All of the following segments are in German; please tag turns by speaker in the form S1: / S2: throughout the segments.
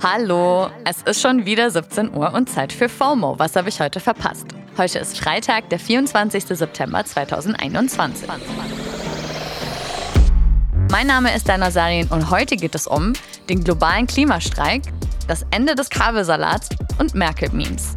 S1: Hallo, es ist schon wieder 17 Uhr und Zeit für FOMO. Was habe ich heute verpasst? Heute ist Freitag, der 24. September 2021. Mein Name ist Dana Sarin und heute geht es um den globalen Klimastreik, das Ende des Kabelsalats und Merkel-Memes.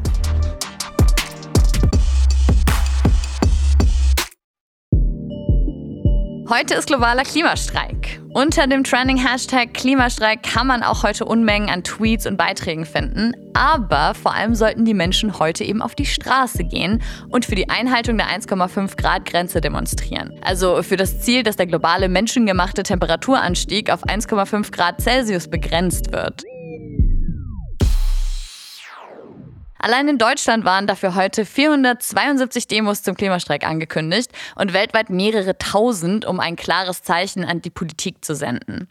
S1: Heute ist globaler Klimastreik. Unter dem Trending-Hashtag Klimastreik kann man auch heute Unmengen an Tweets und Beiträgen finden. Aber vor allem sollten die Menschen heute eben auf die Straße gehen und für die Einhaltung der 1,5 Grad Grenze demonstrieren. Also für das Ziel, dass der globale menschengemachte Temperaturanstieg auf 1,5 Grad Celsius begrenzt wird. Allein in Deutschland waren dafür heute 472 Demos zum Klimastreik angekündigt und weltweit mehrere tausend, um ein klares Zeichen an die Politik zu senden.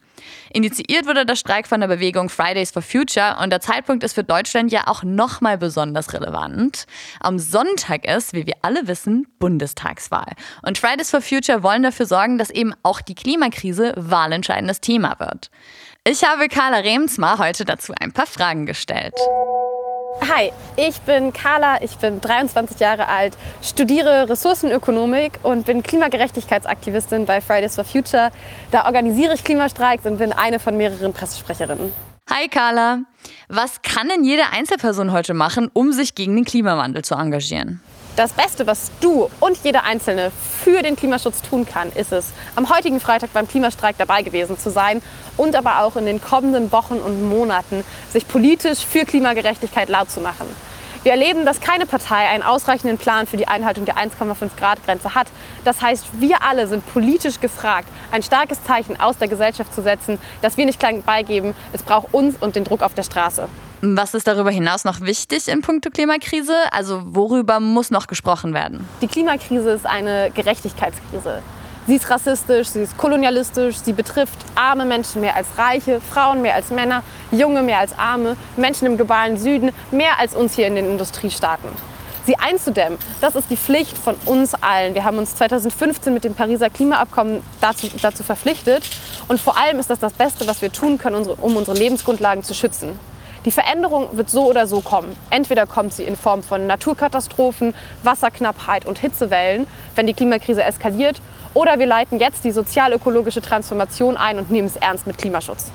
S1: Initiiert wurde der Streik von der Bewegung Fridays for Future und der Zeitpunkt ist für Deutschland ja auch nochmal besonders relevant. Am Sonntag ist, wie wir alle wissen, Bundestagswahl. Und Fridays for Future wollen dafür sorgen, dass eben auch die Klimakrise wahlentscheidendes Thema wird. Ich habe Carla Remsmar heute dazu ein paar Fragen gestellt.
S2: Hi, ich bin Carla, ich bin 23 Jahre alt, studiere Ressourcenökonomik und bin Klimagerechtigkeitsaktivistin bei Fridays for Future. Da organisiere ich Klimastreiks und bin eine von mehreren Pressesprecherinnen.
S1: Hi Carla, was kann denn jede Einzelperson heute machen, um sich gegen den Klimawandel zu engagieren?
S2: Das Beste, was du und jeder Einzelne für den Klimaschutz tun kann, ist es, am heutigen Freitag beim Klimastreik dabei gewesen zu sein und aber auch in den kommenden Wochen und Monaten sich politisch für Klimagerechtigkeit laut zu machen. Wir erleben, dass keine Partei einen ausreichenden Plan für die Einhaltung der 1,5 Grad Grenze hat. Das heißt, wir alle sind politisch gefragt, ein starkes Zeichen aus der Gesellschaft zu setzen, dass wir nicht klein beigeben. Es braucht uns und den Druck auf der Straße.
S1: Was ist darüber hinaus noch wichtig in puncto Klimakrise? Also worüber muss noch gesprochen werden?
S2: Die Klimakrise ist eine Gerechtigkeitskrise. Sie ist rassistisch, sie ist kolonialistisch, sie betrifft arme Menschen mehr als reiche, Frauen mehr als Männer, Junge mehr als arme, Menschen im globalen Süden mehr als uns hier in den Industriestaaten. Sie einzudämmen, das ist die Pflicht von uns allen. Wir haben uns 2015 mit dem Pariser Klimaabkommen dazu, dazu verpflichtet. Und vor allem ist das das Beste, was wir tun können, um unsere Lebensgrundlagen zu schützen. Die Veränderung wird so oder so kommen. Entweder kommt sie in Form von Naturkatastrophen, Wasserknappheit und Hitzewellen, wenn die Klimakrise eskaliert, oder wir leiten jetzt die sozial-ökologische Transformation ein und nehmen es ernst mit Klimaschutz.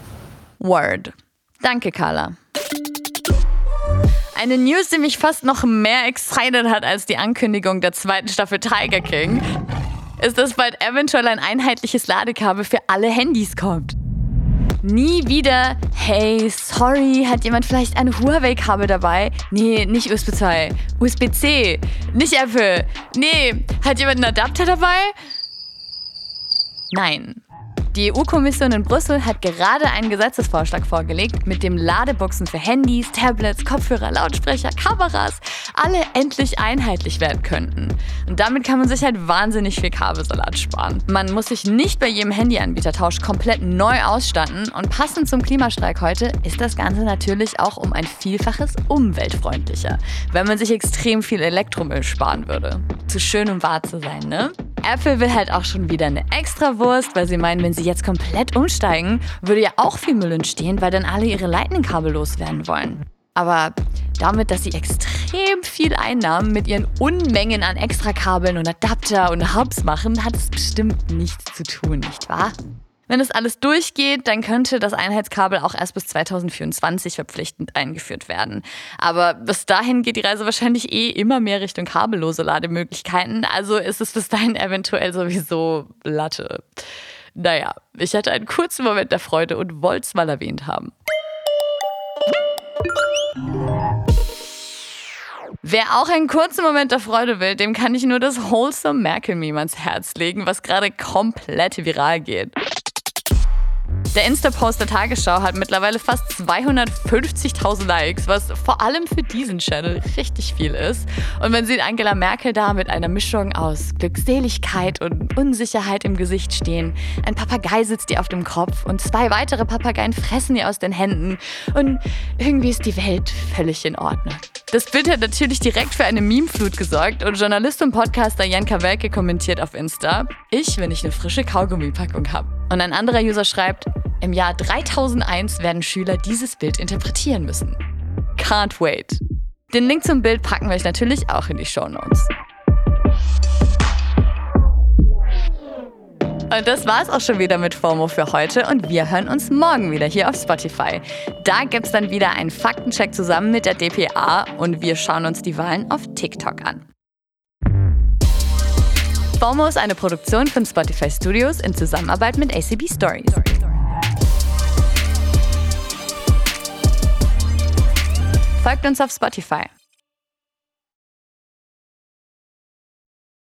S1: Word. Danke, Carla. Eine News, die mich fast noch mehr excited hat als die Ankündigung der zweiten Staffel Tiger King, ist, dass bald eventuell ein einheitliches Ladekabel für alle Handys kommt. Nie wieder, hey, sorry, hat jemand vielleicht ein Huawei-Kabel dabei? Nee, nicht USB 2. USB-C. Nicht Apple. Nee, hat jemand einen Adapter dabei? Nein. Die EU-Kommission in Brüssel hat gerade einen Gesetzesvorschlag vorgelegt, mit dem Ladeboxen für Handys, Tablets, Kopfhörer, Lautsprecher, Kameras alle endlich einheitlich werden könnten. Und damit kann man sich halt wahnsinnig viel Kabelsalat sparen. Man muss sich nicht bei jedem Handyanbietertausch komplett neu ausstatten und passend zum Klimastreik heute ist das Ganze natürlich auch um ein Vielfaches umweltfreundlicher, wenn man sich extrem viel Elektromüll sparen würde. Zu schön, um wahr zu sein, ne? Apple will halt auch schon wieder eine Extrawurst, weil sie meinen, wenn sie jetzt komplett umsteigen, würde ja auch viel Müll entstehen, weil dann alle ihre Lightning-Kabel loswerden wollen. Aber damit, dass sie extrem viel Einnahmen mit ihren Unmengen an Extrakabeln und Adapter und Hubs machen, hat es bestimmt nichts zu tun, nicht wahr? Wenn es alles durchgeht, dann könnte das Einheitskabel auch erst bis 2024 verpflichtend eingeführt werden. Aber bis dahin geht die Reise wahrscheinlich eh immer mehr Richtung kabellose Lademöglichkeiten. Also ist es bis dahin eventuell sowieso Latte. Naja, ich hatte einen kurzen Moment der Freude und wollte es mal erwähnt haben. Wer auch einen kurzen Moment der Freude will, dem kann ich nur das Wholesome Merkel-Meme ans Herz legen, was gerade komplett viral geht. Der Insta-Post der Tagesschau hat mittlerweile fast 250.000 Likes, was vor allem für diesen Channel richtig viel ist. Und man sieht Angela Merkel da mit einer Mischung aus Glückseligkeit und Unsicherheit im Gesicht stehen. Ein Papagei sitzt ihr auf dem Kopf und zwei weitere Papageien fressen ihr aus den Händen. Und irgendwie ist die Welt völlig in Ordnung. Das Bild hat natürlich direkt für eine Memeflut gesorgt und Journalist und Podcaster Jan Kawelke kommentiert auf Insta: Ich, wenn ich eine frische Kaugummipackung habe. Und ein anderer User schreibt: Im Jahr 3001 werden Schüler dieses Bild interpretieren müssen. Can't wait. Den Link zum Bild packen wir euch natürlich auch in die Show Notes. Und das war's auch schon wieder mit FOMO für heute und wir hören uns morgen wieder hier auf Spotify. Da gibt's dann wieder einen Faktencheck zusammen mit der DPA und wir schauen uns die Wahlen auf TikTok an. FOMO ist eine Produktion von Spotify Studios in Zusammenarbeit mit ACB Stories. Folgt uns auf Spotify.